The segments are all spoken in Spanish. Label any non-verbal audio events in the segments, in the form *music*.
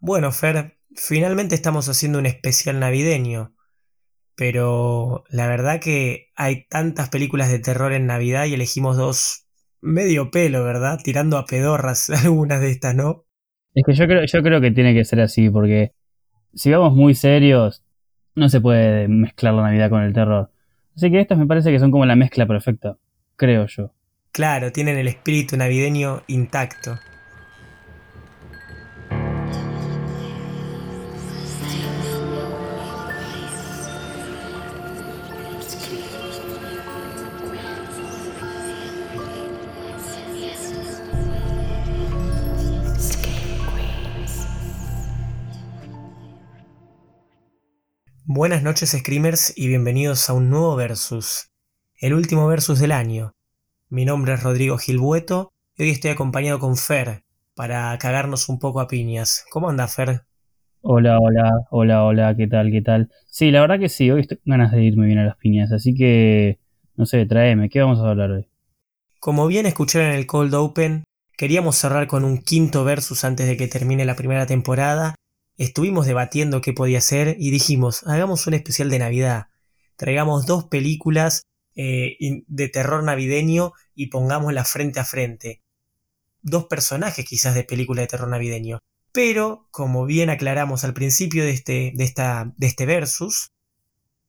Bueno, Fer, finalmente estamos haciendo un especial navideño, pero la verdad que hay tantas películas de terror en Navidad y elegimos dos medio pelo, ¿verdad? Tirando a pedorras *laughs* algunas de estas, ¿no? Es que yo creo, yo creo que tiene que ser así, porque si vamos muy serios, no se puede mezclar la Navidad con el terror. Así que estas me parece que son como la mezcla perfecta, creo yo. Claro, tienen el espíritu navideño intacto. Buenas noches Screamers y bienvenidos a un nuevo versus, el último versus del año. Mi nombre es Rodrigo Gilbueto y hoy estoy acompañado con Fer para cagarnos un poco a piñas. ¿Cómo anda Fer? Hola, hola, hola, hola, ¿qué tal, qué tal? Sí, la verdad que sí, hoy estoy ganas de irme bien a las piñas, así que, no sé, tráeme, ¿qué vamos a hablar hoy? Como bien escucharon en el Cold Open, queríamos cerrar con un quinto versus antes de que termine la primera temporada Estuvimos debatiendo qué podía ser y dijimos, hagamos un especial de Navidad. Traigamos dos películas eh, de terror navideño y pongámoslas frente a frente. Dos personajes quizás de película de terror navideño. Pero, como bien aclaramos al principio de este, de esta, de este versus,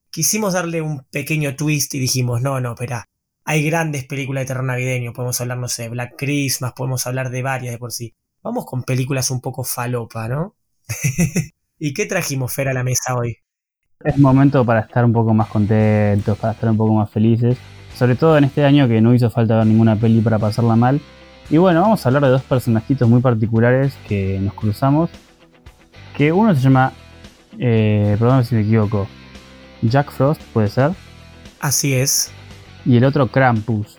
quisimos darle un pequeño twist y dijimos, no, no, espera, hay grandes películas de terror navideño, podemos hablar, no sé, de Black Christmas, podemos hablar de varias de por sí. Vamos con películas un poco falopa, ¿no? *laughs* ¿Y qué trajimos, Fer, a la mesa hoy? Es momento para estar un poco más contentos, para estar un poco más felices. Sobre todo en este año que no hizo falta ver ninguna peli para pasarla mal. Y bueno, vamos a hablar de dos personajitos muy particulares que nos cruzamos. Que uno se llama, eh, perdón si me equivoco, Jack Frost, puede ser. Así es. Y el otro Krampus.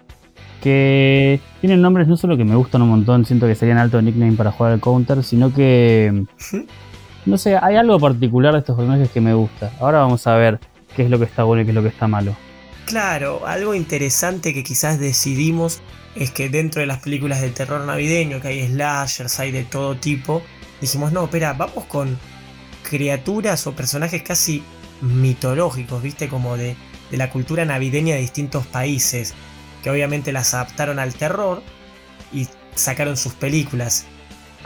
Que tienen nombres no solo que me gustan un montón, siento que serían alto nickname para jugar al counter, sino que *laughs* no sé, hay algo particular de estos personajes que me gusta. Ahora vamos a ver qué es lo que está bueno y qué es lo que está malo. Claro, algo interesante que quizás decidimos es que dentro de las películas de terror navideño, que hay slashers, hay de todo tipo, dijimos, no, espera, vamos con criaturas o personajes casi mitológicos, viste, como de, de la cultura navideña de distintos países, que obviamente las adaptaron al terror y sacaron sus películas.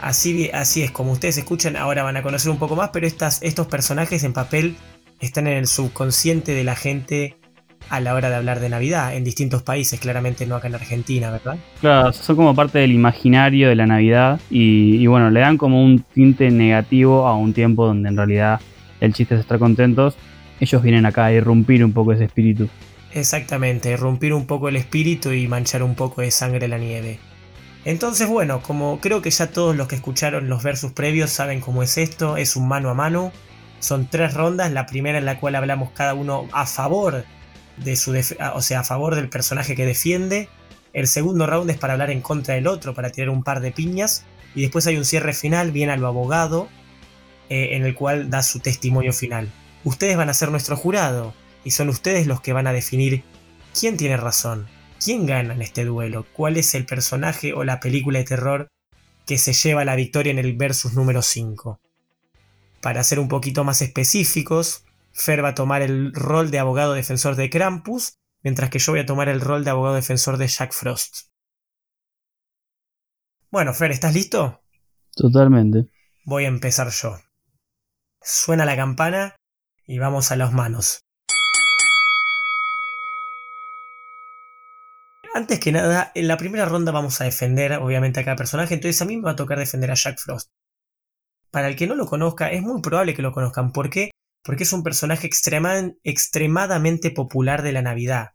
Así, así es, como ustedes escuchan, ahora van a conocer un poco más, pero estas, estos personajes en papel están en el subconsciente de la gente a la hora de hablar de Navidad, en distintos países, claramente no acá en Argentina, ¿verdad? Claro, son como parte del imaginario de la Navidad y, bueno, le dan como un tinte negativo a un tiempo donde en realidad el chiste es estar contentos. Ellos vienen acá a irrumpir un poco ese espíritu. Exactamente, irrumpir un poco el espíritu y manchar un poco de sangre la nieve. Entonces, bueno, como creo que ya todos los que escucharon los versos previos saben cómo es esto, es un mano a mano. Son tres rondas, la primera en la cual hablamos cada uno a favor de su o sea, a favor del personaje que defiende. El segundo round es para hablar en contra del otro, para tirar un par de piñas. Y después hay un cierre final, bien a lo abogado, eh, en el cual da su testimonio final. Ustedes van a ser nuestro jurado y son ustedes los que van a definir quién tiene razón. ¿Quién gana en este duelo? ¿Cuál es el personaje o la película de terror que se lleva la victoria en el versus número 5? Para ser un poquito más específicos, Fer va a tomar el rol de abogado defensor de Krampus, mientras que yo voy a tomar el rol de abogado defensor de Jack Frost. Bueno, Fer, ¿estás listo? Totalmente. Voy a empezar yo. Suena la campana y vamos a las manos. Antes que nada, en la primera ronda vamos a defender, obviamente, a cada personaje, entonces a mí me va a tocar defender a Jack Frost. Para el que no lo conozca, es muy probable que lo conozcan. ¿Por qué? Porque es un personaje extremadamente popular de la Navidad.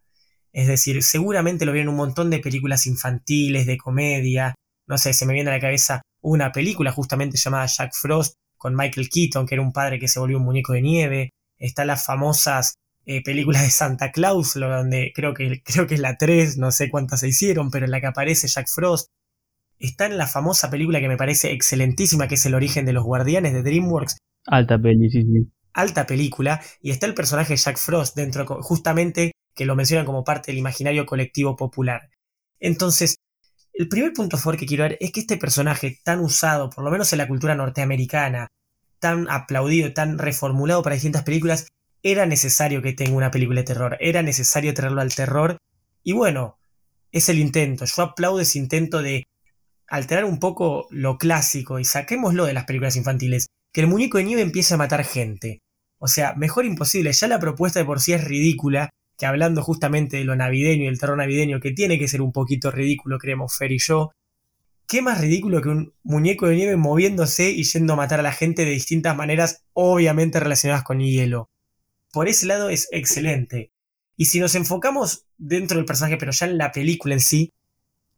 Es decir, seguramente lo vieron un montón de películas infantiles, de comedia. No sé, se me viene a la cabeza una película justamente llamada Jack Frost con Michael Keaton, que era un padre que se volvió un muñeco de nieve. Está las famosas eh, películas de Santa Claus, donde creo que, *laughs* creo que es la 3, no sé cuántas se hicieron, pero en la que aparece Jack Frost. Está en la famosa película que me parece excelentísima, que es El origen de los guardianes de DreamWorks. Alta peli, sí, sí. Alta película, y está el personaje Jack Frost dentro, justamente que lo mencionan como parte del imaginario colectivo popular. Entonces, el primer punto fuerte que quiero ver es que este personaje tan usado, por lo menos en la cultura norteamericana, tan aplaudido, tan reformulado para distintas películas, era necesario que tenga una película de terror, era necesario traerlo al terror. Y bueno, es el intento. Yo aplaudo ese intento de alterar un poco lo clásico y saquémoslo de las películas infantiles. Que el muñeco de nieve empiece a matar gente. O sea, mejor imposible. Ya la propuesta de por sí es ridícula. Que hablando justamente de lo navideño y el terror navideño, que tiene que ser un poquito ridículo, creemos Fer y yo. ¿Qué más ridículo que un muñeco de nieve moviéndose y yendo a matar a la gente de distintas maneras, obviamente relacionadas con hielo? Por ese lado es excelente. Y si nos enfocamos dentro del personaje, pero ya en la película en sí,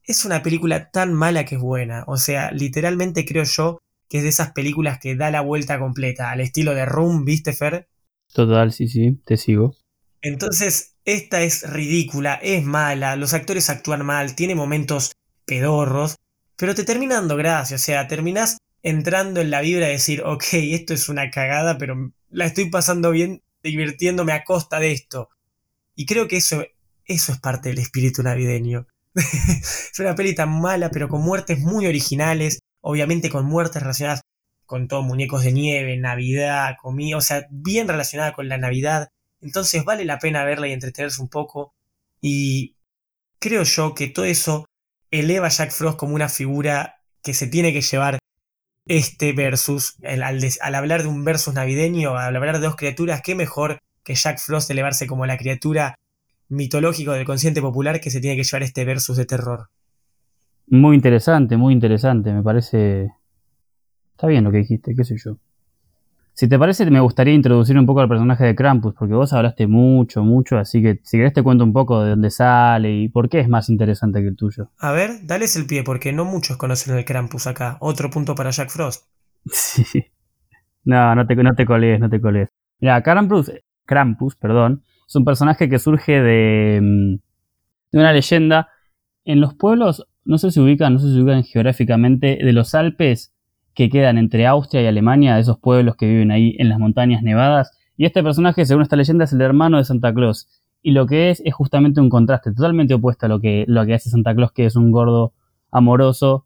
es una película tan mala que es buena. O sea, literalmente creo yo que es de esas películas que da la vuelta completa, al estilo de Room, ¿viste, Fer? Total, sí, sí, te sigo. Entonces, esta es ridícula, es mala, los actores actúan mal, tiene momentos pedorros, pero te termina dando gracia, o sea, terminás entrando en la vibra de decir, ok, esto es una cagada, pero la estoy pasando bien divirtiéndome a costa de esto. Y creo que eso, eso es parte del espíritu navideño. *laughs* es una peli tan mala, pero con muertes muy originales, obviamente con muertes relacionadas con todos muñecos de nieve, Navidad, comida, o sea, bien relacionada con la Navidad. Entonces vale la pena verla y entretenerse un poco. Y creo yo que todo eso eleva a Jack Frost como una figura que se tiene que llevar este versus, al, al, hablar de un versus navideño, al hablar de dos criaturas, qué mejor que Jack Frost elevarse como la criatura mitológico del consciente popular que se tiene que llevar este versus de terror. Muy interesante, muy interesante, me parece... Está bien lo que dijiste, qué sé yo. Si te parece, me gustaría introducir un poco al personaje de Krampus, porque vos hablaste mucho, mucho, así que si querés te cuento un poco de dónde sale y por qué es más interesante que el tuyo. A ver, dales el pie, porque no muchos conocen el Krampus acá. Otro punto para Jack Frost. *laughs* Sí. No, no te, no te colees, no te colees. Mira, Krampus, Krampus, perdón, es un personaje que surge de, mm, de una leyenda. En los pueblos, no sé si ubican, no sé si ubican geográficamente, de los Alpes que quedan entre Austria y Alemania, esos pueblos que viven ahí en las montañas nevadas. Y este personaje, según esta leyenda, es el hermano de Santa Claus. Y lo que es es justamente un contraste totalmente opuesto a lo que, lo que hace Santa Claus, que es un gordo amoroso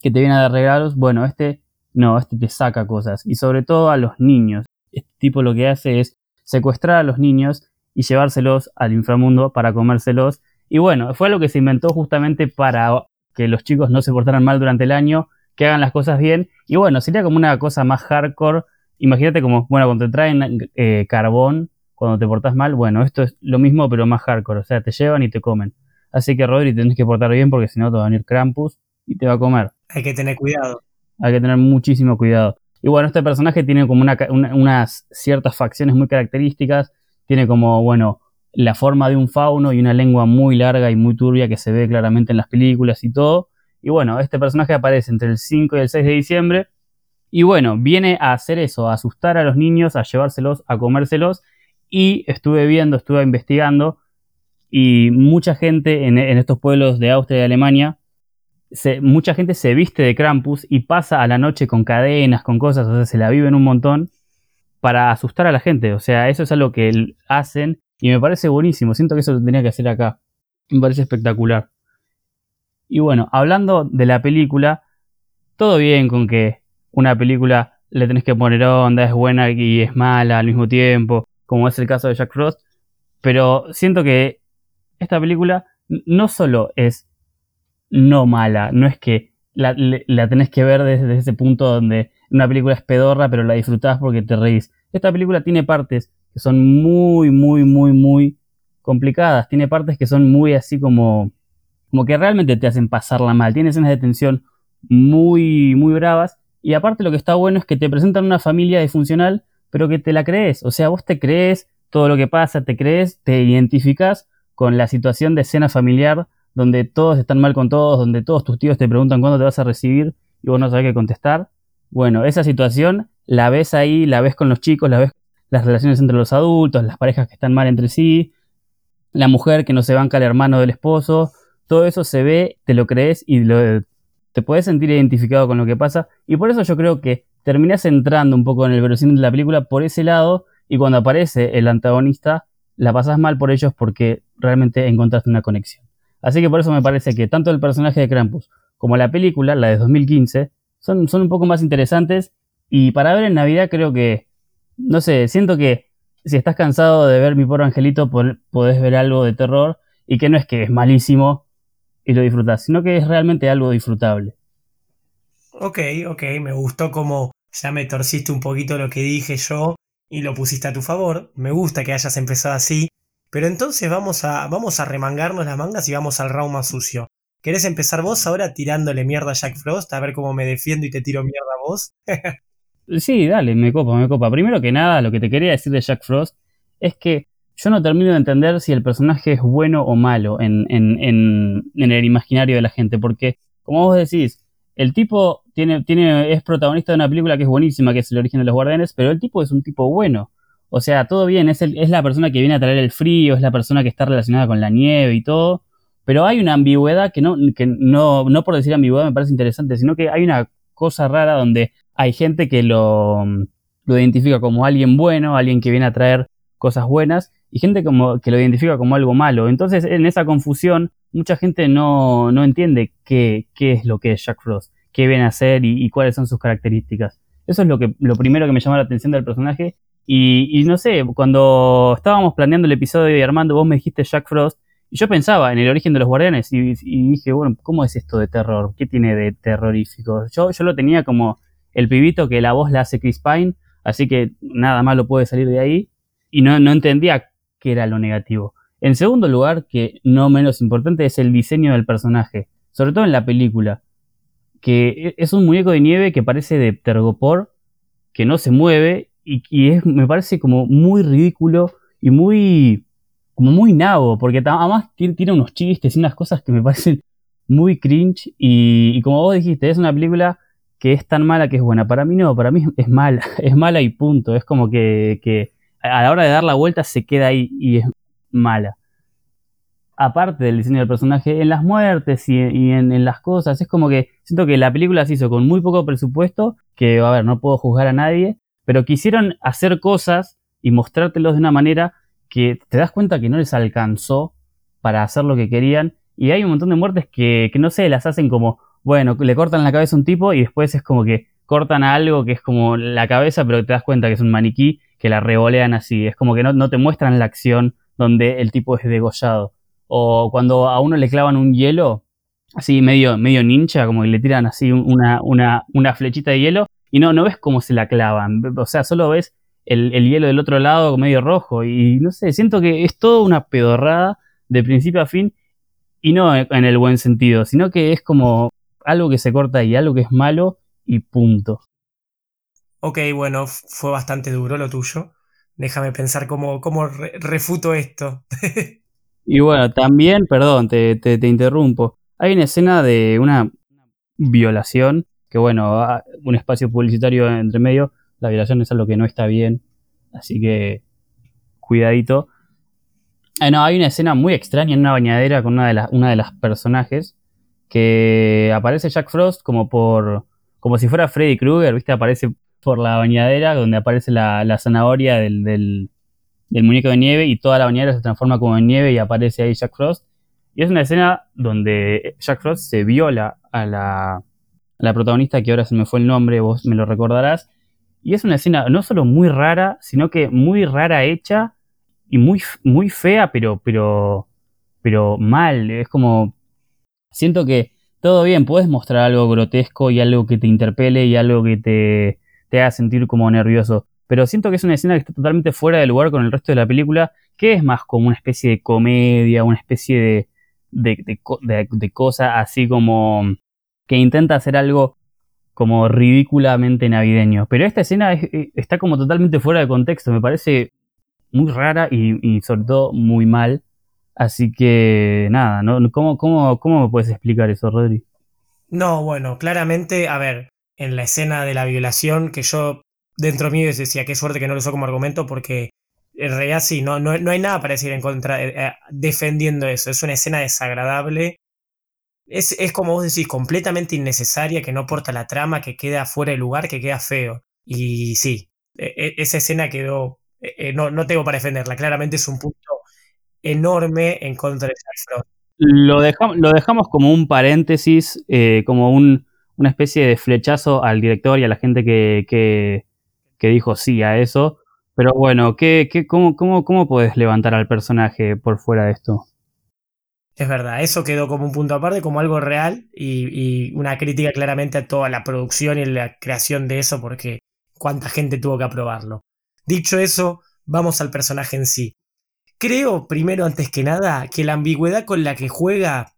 que te viene a dar regalos. Bueno, este no, este te saca cosas. Y sobre todo a los niños. Este tipo lo que hace es secuestrar a los niños y llevárselos al inframundo para comérselos. Y bueno, fue algo que se inventó justamente para que los chicos no se portaran mal durante el año que hagan las cosas bien. Y bueno, sería como una cosa más hardcore. Imagínate como, bueno, cuando te traen eh, carbón, cuando te portas mal, bueno, esto es lo mismo pero más hardcore. O sea, te llevan y te comen. Así que Rodri, tenés que portar bien porque si no te va a venir Krampus y te va a comer. Hay que tener cuidado. Hay que tener muchísimo cuidado. Y bueno, este personaje tiene como unas ciertas facciones muy características. Tiene como, bueno, la forma de un fauno y una lengua muy larga y muy turbia que se ve claramente en las películas y todo. Y bueno, este personaje aparece entre el 5 y el 6 de diciembre. Y bueno, viene a hacer eso, a asustar a los niños, a llevárselos, a comérselos. Y estuve viendo, estuve investigando. Y mucha gente en, estos pueblos de Austria y Alemania, mucha gente se viste de Krampus y pasa a la noche con cadenas, con cosas, o sea, se la viven un montón para asustar a la gente. O sea, eso es algo que hacen y me parece buenísimo. Siento que eso lo tenía que hacer acá. Me parece espectacular. Y bueno, hablando de la película, todo bien con que una película le tenés que poner onda, es buena y es mala al mismo tiempo, como es el caso de Jack Frost, pero siento que esta película no solo es no mala, no es que la, tenés que ver desde ese punto donde una película es pedorra, pero la disfrutás porque te reís. Esta película tiene partes que son muy, muy, muy, muy complicadas. Tiene partes que son muy así como como que realmente te hacen pasarla mal. Tiene escenas de tensión muy, muy bravas. Y aparte lo que está bueno es que te presentan una familia disfuncional, pero que te la crees. O sea, vos te crees todo lo que pasa, te crees, te identificas con la situación de escena familiar donde todos están mal con todos, donde todos tus tíos te preguntan cuándo te vas a recibir y vos no sabés qué contestar. Bueno, esa situación la ves ahí, la ves con los chicos, la ves las relaciones entre los adultos, las parejas que están mal entre sí, la mujer que no se banca al hermano del esposo, todo eso se ve, te lo crees y te puedes sentir identificado con lo que pasa. Y por eso yo creo que terminas entrando un poco en el verosímil de la película por ese lado y cuando aparece el antagonista la pasas mal por ellos porque realmente encontraste una conexión. Así que por eso me parece que tanto el personaje de Krampus como la película, la de 2015, son, son un poco más interesantes Y para ver en Navidad creo que, no sé, siento que si estás cansado de ver mi pobre angelito, podés ver algo de terror y que no es que es malísimo y lo disfrutas, sino que es realmente algo disfrutable. Ok, ok, me gustó como ya me torciste un poquito lo que dije yo y lo pusiste a tu favor. Me gusta que hayas empezado así. Pero entonces vamos a, vamos a remangarnos las mangas y vamos al round más sucio. ¿Querés empezar vos ahora tirándole mierda a Jack Frost? A ver cómo me defiendo y te tiro mierda a vos. *laughs* sí, dale, me copa, me copa. Primero que nada, lo que te quería decir de Jack Frost es que yo no termino de entender si el personaje es bueno o malo en, en, el imaginario de la gente. Porque, como vos decís, el tipo tiene, tiene, es protagonista de una película que es buenísima, que es El origen de los guardianes, pero el tipo es un tipo bueno. O sea, todo bien, es, es la persona que viene a traer el frío, es la persona que está relacionada con la nieve y todo. Pero hay una ambigüedad que no, que no, no por decir ambigüedad me parece interesante, sino que hay una cosa rara donde hay gente que lo, lo identifica como alguien bueno, alguien que viene a traer cosas buenas, y gente como, que lo identifica como algo malo. Entonces, en esa confusión, mucha gente no, no entiende qué, qué, es lo que es Jack Frost, qué viene a hacer y, cuáles son sus características. Eso es lo, que, lo primero que me llama la atención del personaje. Y, no sé, cuando estábamos planeando el episodio de Armando, vos me dijiste Jack Frost, y yo pensaba en el origen de los guardianes, y, dije, bueno, ¿cómo es esto de terror? ¿Qué tiene de terrorífico? Yo, yo lo tenía como el pibito que la voz la hace Chris Pine, así que nada malo puede salir de ahí. Y no, no entendía que era lo negativo. En segundo lugar, que no menos importante, es el diseño del personaje, sobre todo en la película, que e, es un muñeco de nieve que parece de Tergopor, que no se mueve y, es, me parece como muy ridículo y muy como muy nabo, porque además tiene unos chistes y unas cosas que me parecen muy cringe y, como vos dijiste, es una película que es tan mala que es buena. Para mí no, para mí es mala, *laughs* es mala y punto. Es como que a la hora de dar la vuelta se queda ahí y es mala. Aparte del diseño del personaje, en las muertes y, en, las cosas, es como que siento que la película se hizo con muy poco presupuesto, que a ver, no puedo juzgar a nadie, pero quisieron hacer cosas y mostrártelos de una manera que te das cuenta que no les alcanzó para hacer lo que querían. Y hay un montón de muertes que, que no sé, las hacen como, bueno, le cortan la cabeza a un tipo y después es como que cortan a algo que es como la cabeza, pero te das cuenta que es un maniquí que la revolean así. Es como que no, te muestran la acción donde el tipo es degollado. O cuando a uno le clavan un hielo, así medio, medio ninja, como que le tiran así una, una, una flechita de hielo, y no, no ves cómo se la clavan. O sea, solo ves el, hielo del otro lado medio rojo. Y no sé, siento que es toda una pedorrada de principio a fin, y no en el buen sentido, sino que es como algo que se corta y algo que es malo y punto. Ok, bueno, fue bastante duro lo tuyo. Déjame pensar cómo, cómo refuto esto. *laughs* y bueno, también, perdón, te, te, interrumpo. Hay una escena de una violación, que bueno, un espacio publicitario entre medio, la violación es algo que no está bien, así que cuidadito. Ah, no, hay una escena muy extraña en una bañadera con una de, las, una de las personajes que aparece Jack Frost como por como si fuera Freddy Krueger, ¿viste? Aparece por la bañadera donde aparece la, zanahoria del, muñeco de nieve y toda la bañadera se transforma como en nieve y aparece ahí Jack Frost. Y es una escena donde Jack Frost se viola a la, la protagonista, que ahora se me fue el nombre, vos me lo recordarás. Y es una escena no solo muy rara, sino que muy rara hecha y muy, muy fea, pero, pero, pero mal. Es como. Siento que todo bien, puedes mostrar algo grotesco y algo que te interpele y algo que te, te haga sentir como nervioso. Pero siento que es una escena que está totalmente fuera de lugar con el resto de la película, que es más como una especie de comedia, una especie de, de, cosa así como que intenta hacer algo como ridículamente navideño. Pero esta escena eh, está como totalmente fuera de contexto, me parece muy rara y, sobre todo muy mal. Así que nada, ¿no? ¿Cómo, cómo, cómo me puedes explicar eso, Rodri? No, bueno, claramente, a ver, en la escena de la violación, que yo dentro mío decía, qué suerte que no lo usó como argumento, porque en realidad sí, no, no, hay nada para decir en contra, eh, eh, defendiendo eso. Es una escena desagradable. Es, es, como vos decís, completamente innecesaria, que no aporta la trama, que queda fuera de lugar, que queda feo. Y sí, e, e, esa escena quedó. E, no, no tengo para defenderla. Claramente es un punto enorme en contra de Jack Lo dejamos, lo dejamos como un paréntesis, eh, como un, una especie de flechazo al director y a la gente que, que, dijo sí a eso. Pero bueno, ¿qué, qué, cómo, cómo, ¿cómo puedes levantar al personaje por fuera de esto? Es verdad, eso quedó como un punto aparte, como algo real y, y, una crítica claramente a toda la producción y la creación de eso, porque cuánta gente tuvo que aprobarlo. Dicho eso, vamos al personaje en sí. Creo, primero, antes que nada, que la ambigüedad con la que juega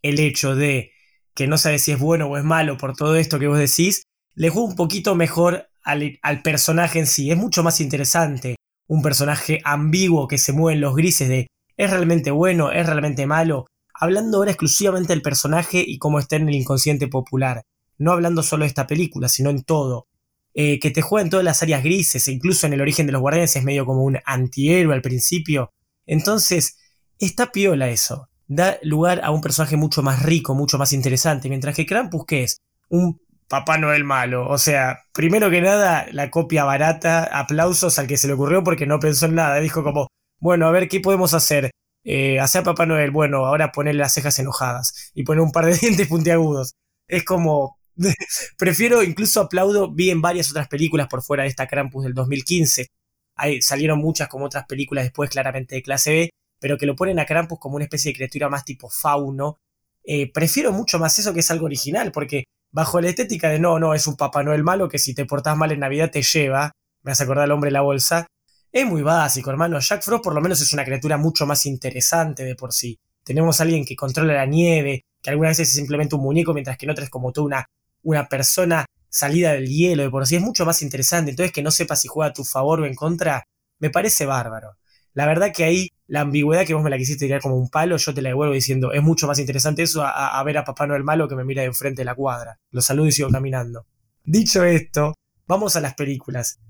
el hecho de que no sabe si es bueno o es malo por todo esto que vos decís, le juega un poquito mejor al, personaje en sí. Es mucho más interesante un personaje ambiguo que se mueve en los grises de ¿Es realmente bueno? ¿Es realmente malo? Hablando ahora exclusivamente del personaje y cómo está en el inconsciente popular. No hablando solo de esta película, sino en todo. Eh, que te juega en todas las áreas grises, e incluso en el origen de los guardianes es medio como un antihéroe al principio. Entonces, está piola eso. Da lugar a un personaje mucho más rico, mucho más interesante. Mientras que Krampus, ¿qué es? Un Papá Noel malo. O sea, primero que nada, la copia barata, aplausos al que se le ocurrió porque no pensó en nada. Dijo como, bueno, a ver, ¿qué podemos hacer? Eh, hacer Papá Noel, bueno, ahora ponerle las cejas enojadas y poner un par de *laughs* dientes puntiagudos. Es como, *laughs* prefiero, incluso aplaudo, vi en varias otras películas por fuera de esta Krampus del 2015. Ahí salieron muchas como otras películas después claramente de clase B, pero que lo ponen a Krampus como una especie de criatura más tipo fauno. Eh, prefiero mucho más eso que es algo original, porque bajo la estética de no, no, es un Papá Noel malo que si te portás mal en Navidad te lleva, me hace acordar al hombre de la bolsa, es muy básico, hermano. Jack Frost por lo menos es una criatura mucho más interesante de por sí. Tenemos a alguien que controla la nieve, que algunas veces es simplemente un muñeco, mientras que en otras es como toda una, una persona salida del hielo de por sí. Es mucho más interesante. Entonces que no sepa si juega a tu favor o en contra, me parece bárbaro. La verdad que ahí la ambigüedad que vos me la quisiste tirar como un palo, yo te la devuelvo diciendo, es mucho más interesante eso a, ver a Papá Noel malo que me mira de enfrente de la cuadra. Lo saludo y sigo caminando. Dicho esto, vamos a las películas.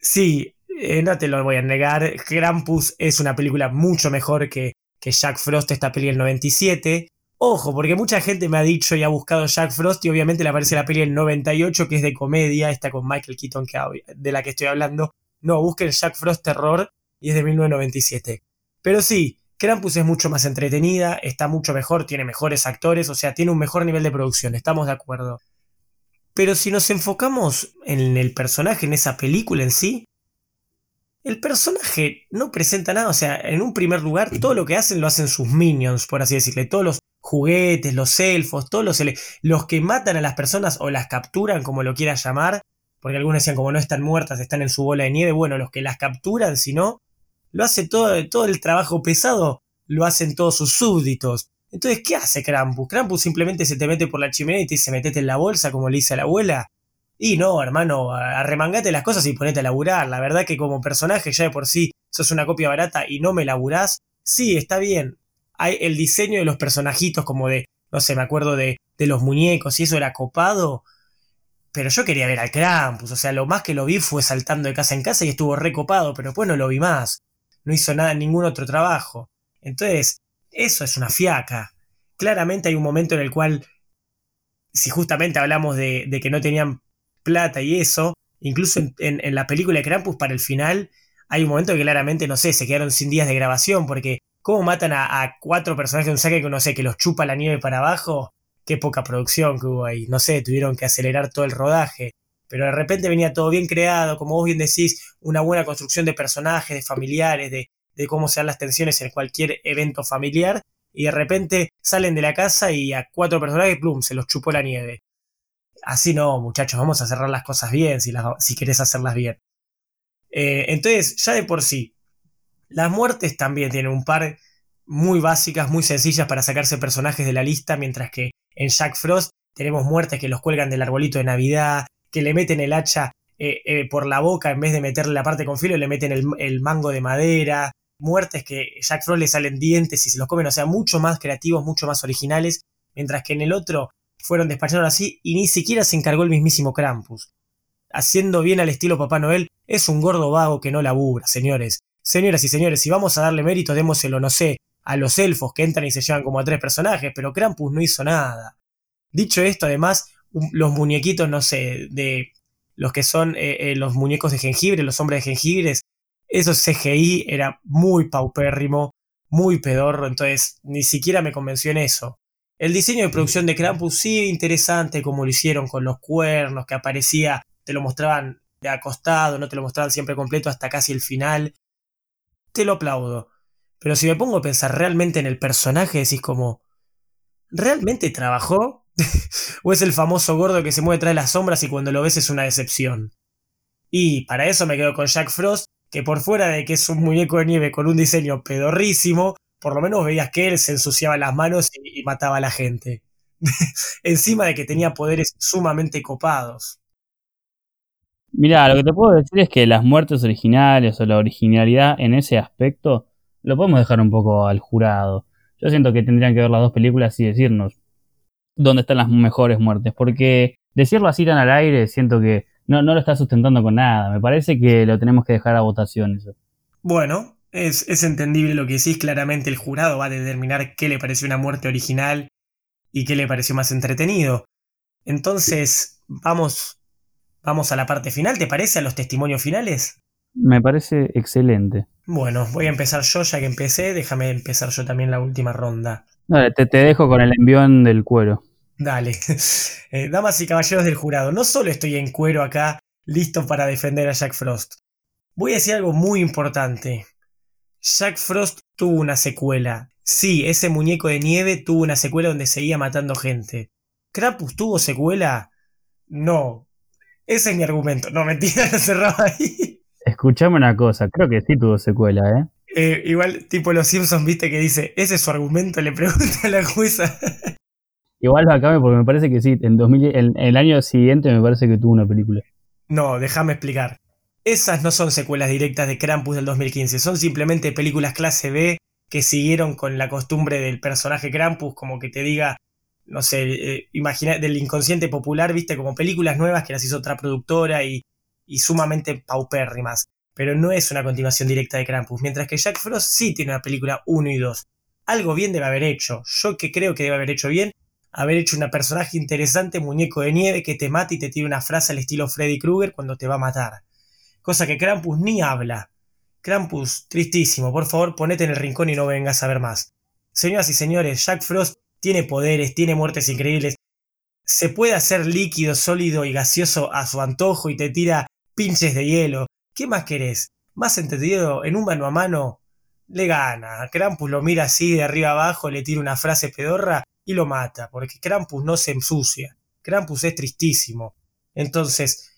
Sí, eh, no te lo voy a negar, Krampus es una película mucho mejor que, que Jack Frost, esta peli del 97. Ojo, porque mucha gente me ha dicho y ha buscado Jack Frost y obviamente le aparece la peli del 98 que es de comedia, esta con Michael Keaton que, de la que estoy hablando. No, busquen Jack Frost Terror y es de 1997. Pero sí, Krampus es mucho más entretenida, está mucho mejor, tiene mejores actores, o sea, tiene un mejor nivel de producción, estamos de acuerdo. Pero si nos enfocamos en el personaje, en esa película en sí, el personaje no presenta nada, o sea, en un primer lugar, todo lo que hacen lo hacen sus minions, por así decirle, todos los juguetes, los elfos, todos los, los que matan a las personas o las capturan, como lo quieras llamar, porque algunos decían como no están muertas, están en su bola de nieve, bueno, los que las capturan, si no, lo hace todo, todo el trabajo pesado, lo hacen todos sus súbditos. Entonces, ¿qué hace Krampus? Krampus simplemente se te mete por la chimenea y te dice metete en la bolsa, como le dice a la abuela. Y no, hermano, arremangate las cosas y ponete a laburar. La verdad que como personaje ya de por sí sos una copia barata y no me laburás. Sí, está bien. Hay el diseño de los personajitos como de, no sé, me acuerdo de, de los muñecos y eso era copado. Pero yo quería ver al Krampus, o sea, lo más que lo vi fue saltando de casa en casa y estuvo recopado, pero después no lo vi más. No hizo nada, ningún otro trabajo. Entonces, eso es una fiaca. Claramente hay un momento en el cual, si justamente hablamos de, que no tenían plata y eso, incluso en, la película de Krampus para el final, hay un momento que claramente, no sé, se quedaron sin días de grabación, porque ¿cómo matan a, cuatro personajes de un saque que no sé, que los chupa la nieve para abajo? Qué poca producción que hubo ahí, no sé, tuvieron que acelerar todo el rodaje. Pero de repente venía todo bien creado, como vos bien decís, una buena construcción de personajes, de familiares, de, cómo se dan las tensiones en cualquier evento familiar, y de repente salen de la casa y a cuatro personajes, plum, se los chupó la nieve. Así no, muchachos, vamos a cerrar las cosas bien si, las, si querés hacerlas bien. Eh, entonces, ya de por sí, las muertes también tienen un par muy básicas, muy sencillas para sacarse personajes de la lista, mientras que en Jack Frost tenemos muertes que los cuelgan del arbolito de Navidad, que le meten el hacha eh, eh, por la boca en vez de meterle la parte con filo, le meten el, mango de madera, muertes que Jack Frost le salen dientes y se los comen, o sea, mucho más creativos, mucho más originales, mientras que en el otro fueron despachados así y ni siquiera se encargó el mismísimo Krampus. Haciendo bien al estilo Papá Noel, es un gordo vago que no labura, señores. Señoras y señores, si vamos a darle mérito, démoselo, no sé, a los elfos que entran y se llevan como a tres personajes, pero Krampus no hizo nada. Dicho esto, además, los muñequitos, no sé, de los que son eh, eh, los muñecos de jengibre, los hombres de jengibres, esos CGI era muy paupérrimo, muy pedorro, entonces ni siquiera me convenció en eso. El diseño de producción de Krampus sí interesante, como lo hicieron con los cuernos, que aparecía, te lo mostraban de acostado, no te lo mostraban siempre completo hasta casi el final. Te lo aplaudo. Pero si me pongo a pensar realmente en el personaje, decís como, ¿realmente trabajó? *laughs* ¿O es el famoso gordo que se mueve tras las sombras y cuando lo ves es una decepción? Y para eso me quedo con Jack Frost, que por fuera de que es un muñeco de nieve con un diseño pedorrísimo, por lo menos veías que él se ensuciaba las manos y, mataba a la gente. *laughs* Encima de que tenía poderes sumamente copados. Mira, lo que te puedo decir es que las muertes originales o la originalidad en ese aspecto lo podemos dejar un poco al jurado. Yo siento que tendrían que ver las dos películas y decirnos dónde están las mejores muertes, porque decirlo así tan al aire siento que no, no lo está sustentando con nada. Me parece que lo tenemos que dejar a votación eso. Bueno, es, es entendible lo que decís. Claramente el jurado va a determinar qué le pareció una muerte original y qué le pareció más entretenido. Entonces, vamos, vamos a la parte final, ¿te parece? A los testimonios finales. Me parece excelente. Bueno, voy a empezar yo, ya que empecé, déjame empezar yo también la última ronda. Te, te dejo con el envión del cuero. Dale. *laughs* Eh, damas y caballeros del jurado, no solo estoy en cuero acá, listo para defender a Jack Frost. Voy a decir algo muy importante. Jack Frost tuvo una secuela. Sí, ese muñeco de nieve tuvo una secuela donde seguía matando gente. ¿Krampus tuvo secuela? No. Ese es mi argumento. No, mentira, *laughs* cerraba ahí. Escuchame una cosa, creo que sí tuvo secuela, ¿eh? ¿eh? igual, tipo los Simpsons, viste que dice, ese es su argumento, le *laughs* pregunta a la jueza. Igual lo acabe porque me parece que sí, en 2000, el, el año siguiente me parece que tuvo una película. No, déjame explicar. Esas no son secuelas directas de Krampus del 2015, son simplemente películas clase B que siguieron con la costumbre del personaje Krampus, como que te diga, no sé, eh, imagina del inconsciente popular, viste, como películas nuevas que las hizo otra productora y, y sumamente paupérrimas. Pero no es una continuación directa de Krampus, mientras que Jack Frost sí tiene una película 1 y 2. Algo bien debe haber hecho. Yo que creo que debe haber hecho bien, haber hecho una personaje interesante, muñeco de nieve, que te mata y te tira una frase al estilo Freddy Krueger cuando te va a matar cosa que Krampus ni habla. Krampus, tristísimo, por favor ponete en el rincón y no vengas a ver más. Señoras y señores, Jack Frost tiene poderes, tiene muertes increíbles. Se puede hacer líquido, sólido y gaseoso a su antojo y te tira pinches de hielo. ¿Qué más querés? Más entendido, en un mano a mano, le gana. Krampus lo mira así de arriba abajo, le tira una frase pedorra y lo mata, porque Krampus no se ensucia. Krampus es tristísimo. Entonces,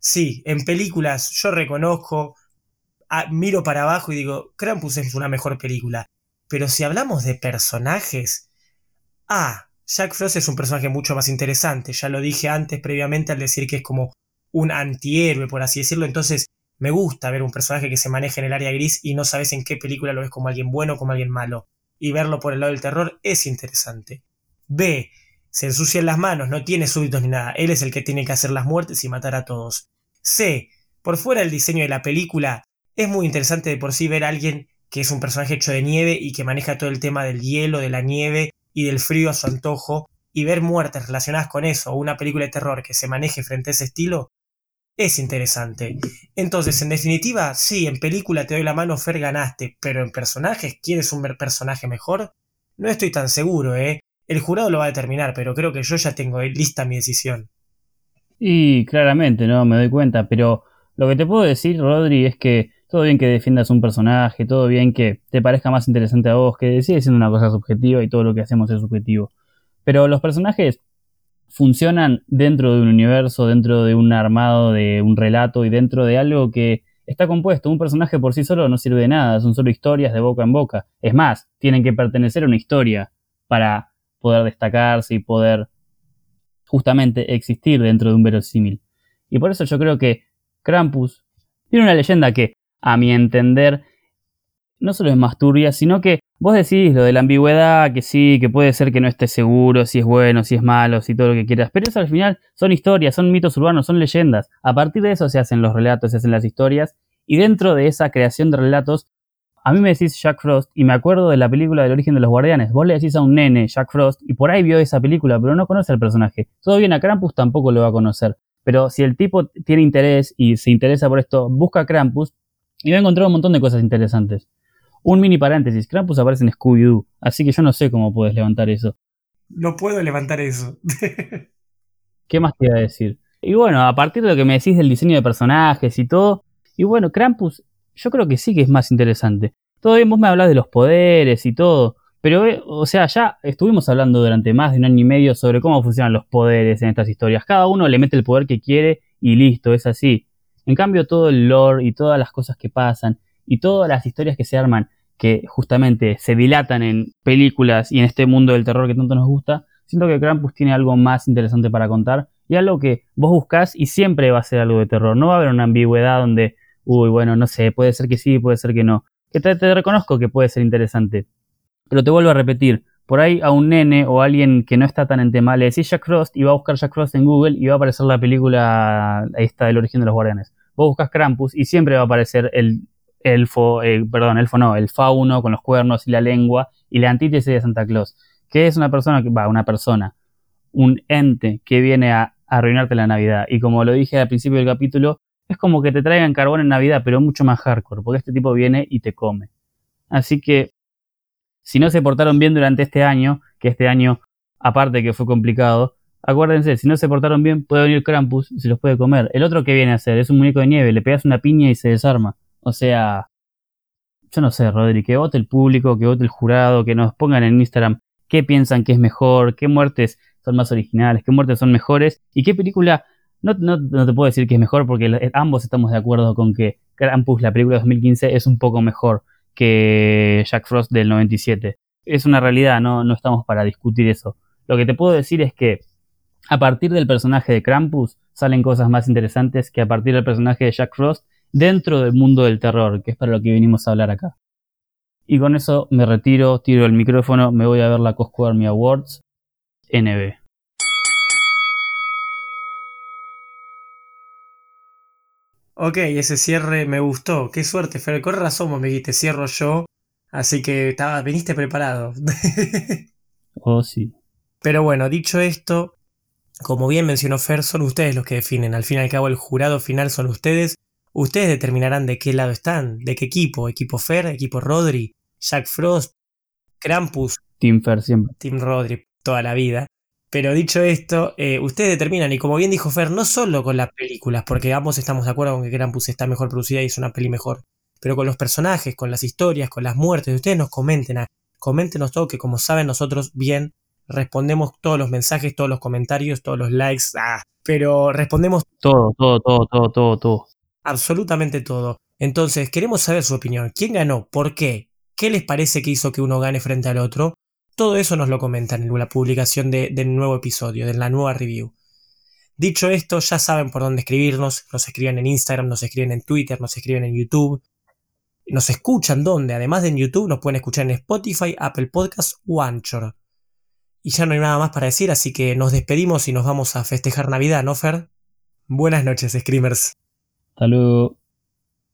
Sí, en películas yo reconozco, miro para abajo y digo, Krampus es una mejor película. Pero si hablamos de personajes, ah, Jack Frost es un personaje mucho más interesante. Ya lo dije antes previamente al decir que es como un antihéroe, por así decirlo. Entonces, me gusta ver un personaje que se maneja en el área gris y no sabes en qué película lo ves como alguien bueno o como alguien malo. Y verlo por el lado del terror es interesante. B se ensucia las manos, no tiene súbitos ni nada. Él es el que tiene que hacer las muertes y matar a todos. C. Por fuera del diseño de la película, es muy interesante de por sí ver a alguien que es un personaje hecho de nieve y que maneja todo el tema del hielo, de la nieve y del frío a su antojo, y ver muertes relacionadas con eso, o una película de terror que se maneje frente a ese estilo, es interesante. Entonces, en definitiva, sí, en película te doy la mano, Fer, ganaste, pero en personajes, ¿quieres un personaje mejor? No estoy tan seguro, ¿eh? El jurado lo va a determinar, pero creo que yo ya tengo lista mi decisión. Y claramente, no, me doy cuenta, pero lo que te puedo decir, Rodri, es que todo bien que defiendas un personaje, todo bien que te parezca más interesante a vos, que sigue siendo una cosa subjetiva y todo lo que hacemos es subjetivo. Pero los personajes funcionan dentro de un universo, dentro de un armado, de un relato y dentro de algo que está compuesto. Un personaje por sí solo no sirve de nada, son solo historias de boca en boca. Es más, tienen que pertenecer a una historia para poder destacarse y poder justamente existir dentro de un verosímil. Y por eso yo creo que Krampus tiene una leyenda que, a mi entender, no solo es más turbia, sino que vos decís lo de la ambigüedad, que sí, que puede ser que no esté seguro si es bueno, si es malo, si todo lo que quieras, pero eso al final son historias, son mitos urbanos, son leyendas. A partir de eso se hacen los relatos, se hacen las historias, y dentro de esa creación de relatos a mí me decís Jack Frost y me acuerdo de la película del origen de los guardianes. Vos le decís a un nene Jack Frost y por ahí vio esa película, pero no conoce al personaje. Todo bien, a Krampus tampoco lo va a conocer. Pero si el tipo tiene interés y se interesa por esto, busca a Krampus y va a encontrar un montón de cosas interesantes. Un mini paréntesis, Krampus aparece en Scooby-Doo, así que yo no sé cómo puedes levantar eso. No puedo levantar eso. *laughs* ¿Qué más te iba a decir? Y bueno, a partir de lo que me decís del diseño de personajes y todo, y bueno, Krampus, yo creo que sí que es más interesante. Bien, vos me hablas de los poderes y todo, pero, eh, o sea, ya estuvimos hablando durante más de un año y medio sobre cómo funcionan los poderes en estas historias. Cada uno le mete el poder que quiere y listo, es así. En cambio, todo el lore y todas las cosas que pasan y todas las historias que se arman, que justamente se dilatan en películas y en este mundo del terror que tanto nos gusta, siento que Krampus tiene algo más interesante para contar y algo que vos buscás y siempre va a ser algo de terror. No va a haber una ambigüedad donde, uy, bueno, no sé, puede ser que sí, puede ser que no. Que te, reconozco que puede ser interesante. Pero te vuelvo a repetir, por ahí a un nene o alguien que no está tan en tema le decís Jack Frost y va a buscar Jack Frost en Google y va a aparecer la película esta del origen de los guardianes. Vos buscas Krampus y siempre va a aparecer el elfo, eh, perdón, elfo no, el fauno con los cuernos y la lengua y la antítesis de Santa Claus, que es una persona que va, una persona, un ente que viene a arruinarte la Navidad. Y como lo dije al principio del capítulo, es como que te traigan carbón en Navidad, pero mucho más hardcore, porque este tipo viene y te come. Así que, si no se portaron bien durante este año, que este año, aparte que fue complicado, acuérdense, si no se portaron bien, puede venir Krampus y se los puede comer. El otro que viene a hacer es un muñeco de nieve, le pegas una piña y se desarma. O sea, yo no sé, Rodri, que vote el público, que vote el jurado, que nos pongan en Instagram qué piensan que es mejor, qué muertes son más originales, qué muertes son mejores y qué película. No, no, te puedo decir que es mejor porque ambos estamos de acuerdo con que Krampus, la película de 2015, es un poco mejor que Jack Frost del 97. Es una realidad, no, no estamos para discutir eso. Lo que te puedo decir es que a partir del personaje de Krampus salen cosas más interesantes que a partir del personaje de Jack Frost dentro del mundo del terror, que es para lo que vinimos a hablar acá. Y con eso me retiro, tiro el micrófono, me voy a ver la Cosco Army Awards NB. Ok, ese cierre me gustó. Qué suerte, Fer. Con razón, me dijiste, cierro yo. Así que estaba, viniste preparado. *laughs* oh, sí. Pero bueno, dicho esto, como bien mencionó Fer, son ustedes los que definen. Al fin y al cabo, el jurado final son ustedes. Ustedes determinarán de qué lado están, de qué equipo. Equipo Fer, equipo Rodri, Jack Frost, Krampus. Team Fer siempre. Team Rodri, toda la vida. Pero dicho esto, eh, ustedes determinan, y como bien dijo Fer, no solo con las películas, porque ambos estamos de acuerdo con que Krampus está mejor producida y es una peli mejor, pero con los personajes, con las historias, con las muertes. Ustedes nos comenten, coméntenos todo, que como saben nosotros bien respondemos todos los mensajes, todos los comentarios, todos los likes, ah, pero respondemos todo, todo, todo, todo, todo, todo. Absolutamente todo. Entonces, queremos saber su opinión. ¿Quién ganó? ¿Por qué? ¿Qué les parece que hizo que uno gane frente al otro? Todo eso nos lo comentan en la publicación del nuevo episodio, de la nueva review. Dicho esto, ya saben por dónde escribirnos. Nos escriben en Instagram, nos escriben en Twitter, nos escriben en YouTube. Nos escuchan donde, además de en YouTube, nos pueden escuchar en Spotify, Apple Podcasts o Anchor. Y ya no hay nada más para decir, así que nos despedimos y nos vamos a festejar Navidad, ¿no, Fer? Buenas noches, Screamers. Hasta luego.